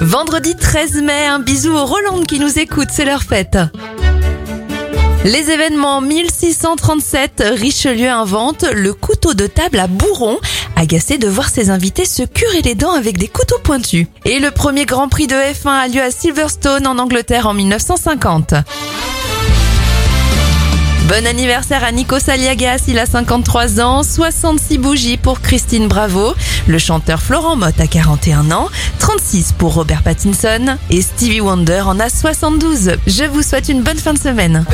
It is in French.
Vendredi 13 mai, un bisou aux Roland qui nous écoutent, c'est leur fête. Les événements 1637, Richelieu invente le couteau de table à bourron, agacé de voir ses invités se curer les dents avec des couteaux pointus. Et le premier Grand Prix de F1 a lieu à Silverstone en Angleterre en 1950. Bon anniversaire à Nico Saliagas, il a 53 ans, 66 bougies pour Christine Bravo, le chanteur Florent Mott a 41 ans, 36 pour Robert Pattinson et Stevie Wonder en a 72. Je vous souhaite une bonne fin de semaine.